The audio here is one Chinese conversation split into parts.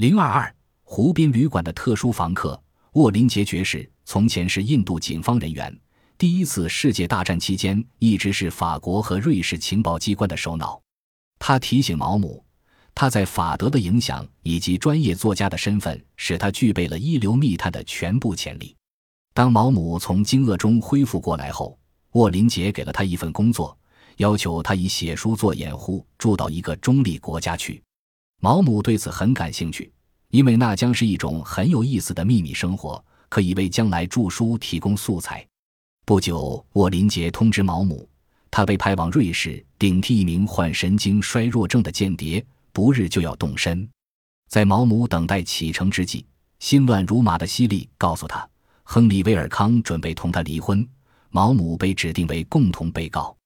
零二二湖滨旅馆的特殊房客沃林杰爵士，从前是印度警方人员。第一次世界大战期间，一直是法国和瑞士情报机关的首脑。他提醒毛姆，他在法德的影响以及专业作家的身份，使他具备了一流密探的全部潜力。当毛姆从惊愕中恢复过来后，沃林杰给了他一份工作，要求他以写书做掩护，住到一个中立国家去。毛姆对此很感兴趣，因为那将是一种很有意思的秘密生活，可以为将来著书提供素材。不久，沃林杰通知毛姆，他被派往瑞士顶替一名患神经衰弱症的间谍，不日就要动身。在毛姆等待启程之际，心乱如麻的西利告诉他，亨利·威尔康准备同他离婚，毛姆被指定为共同被告。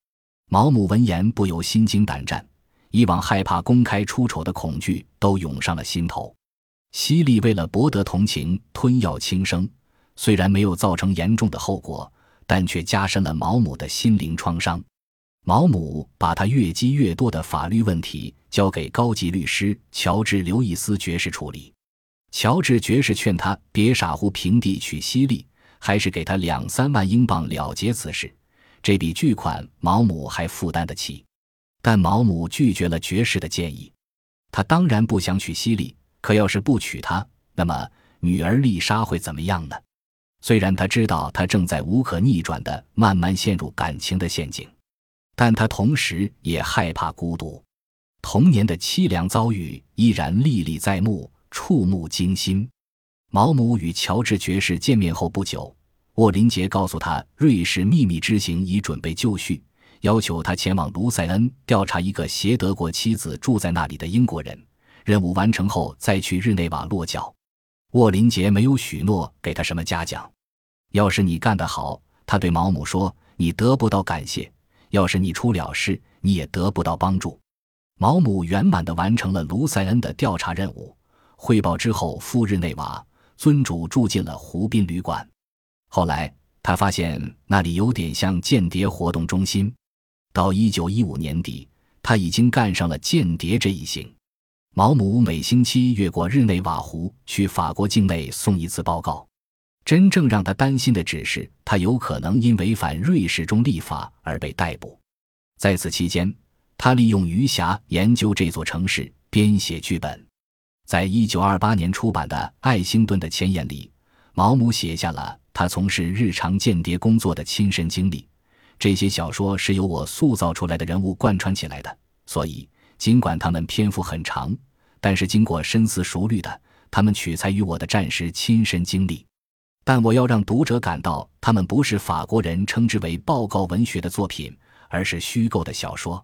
毛姆闻言不由心惊胆战。以往害怕公开出丑的恐惧都涌上了心头。西利为了博得同情，吞药轻生，虽然没有造成严重的后果，但却加深了毛姆的心灵创伤。毛姆把他越积越多的法律问题交给高级律师乔治·刘易斯爵士处理。乔治爵士劝他别傻乎平地娶西利，还是给他两三万英镑了结此事。这笔巨款，毛姆还负担得起。但毛姆拒绝了爵士的建议，他当然不想娶西莉，可要是不娶她，那么女儿丽莎会怎么样呢？虽然他知道他正在无可逆转的慢慢陷入感情的陷阱，但他同时也害怕孤独。童年的凄凉遭遇依然历历在目，触目惊心。毛姆与乔治爵士见面后不久，沃林杰告诉他，瑞士秘密之行已准备就绪。要求他前往卢塞恩调查一个携德国妻子住在那里的英国人，任务完成后再去日内瓦落脚。沃林杰没有许诺给他什么嘉奖。要是你干得好，他对毛姆说，你得不到感谢；要是你出了事，你也得不到帮助。毛姆圆满地完成了卢塞恩的调查任务，汇报之后赴日内瓦，尊主住进了湖滨旅馆。后来他发现那里有点像间谍活动中心。到一九一五年底，他已经干上了间谍这一行。毛姆每星期越过日内瓦湖去法国境内送一次报告。真正让他担心的只是，他有可能因违反瑞士中立法而被逮捕。在此期间，他利用余暇研究这座城市，编写剧本。在一九二八年出版的《爱星顿的前言》里，毛姆写下了他从事日常间谍工作的亲身经历。这些小说是由我塑造出来的人物贯穿起来的，所以尽管他们篇幅很长，但是经过深思熟虑的，他们取材于我的战时亲身经历。但我要让读者感到，他们不是法国人称之为报告文学的作品，而是虚构的小说。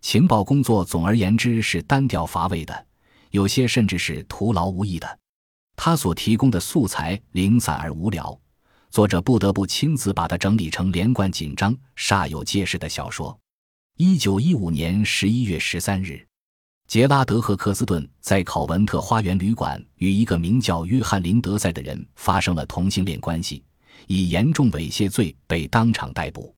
情报工作总而言之是单调乏味的，有些甚至是徒劳无益的。他所提供的素材零散而无聊。作者不得不亲自把它整理成连贯、紧张、煞有介事的小说。一九一五年十一月十三日，杰拉德·赫克斯顿在考文特花园旅馆与一个名叫约翰·林德赛的人发生了同性恋关系，以严重猥亵罪被当场逮捕。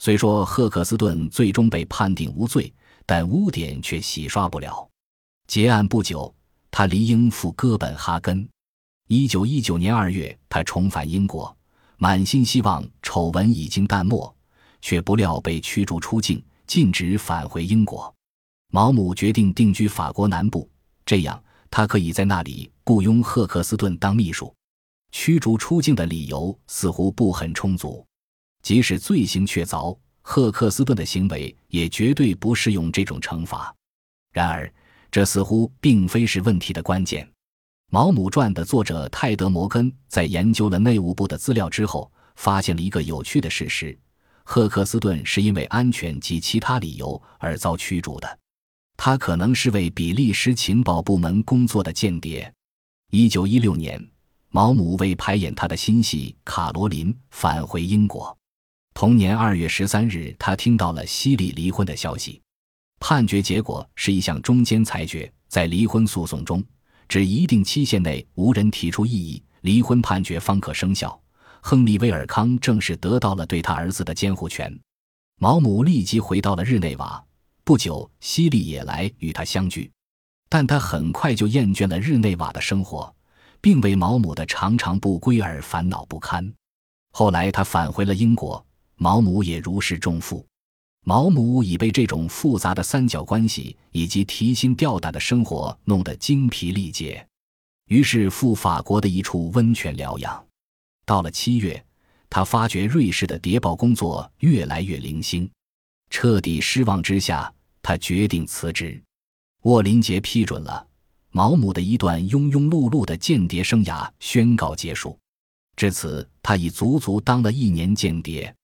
虽说赫克斯顿最终被判定无罪，但污点却洗刷不了。结案不久，他离英赴哥本哈根。一九一九年二月，他重返英国。满心希望丑闻已经淡漠，却不料被驱逐出境，禁止返回英国。毛姆决定定居法国南部，这样他可以在那里雇佣赫克斯顿当秘书。驱逐出境的理由似乎不很充足，即使罪行确凿，赫克斯顿的行为也绝对不适用这种惩罚。然而，这似乎并非是问题的关键。《毛姆传》的作者泰德·摩根在研究了内务部的资料之后，发现了一个有趣的事实：赫克斯顿是因为安全及其他理由而遭驱逐的。他可能是为比利时情报部门工作的间谍。一九一六年，毛姆为排演他的新戏《卡罗琳》返回英国。同年二月十三日，他听到了西里离婚的消息。判决结果是一项中间裁决，在离婚诉讼中。指一定期限内无人提出异议，离婚判决方可生效。亨利·威尔康正式得到了对他儿子的监护权。毛姆立即回到了日内瓦。不久，西利也来与他相聚。但他很快就厌倦了日内瓦的生活，并为毛姆的常常不归而烦恼不堪。后来他返回了英国，毛姆也如释重负。毛姆已被这种复杂的三角关系以及提心吊胆的生活弄得精疲力竭，于是赴法国的一处温泉疗养。到了七月，他发觉瑞士的谍报工作越来越零星，彻底失望之下，他决定辞职。沃林杰批准了毛姆的一段庸庸碌碌的间谍生涯宣告结束。至此，他已足足当了一年间谍。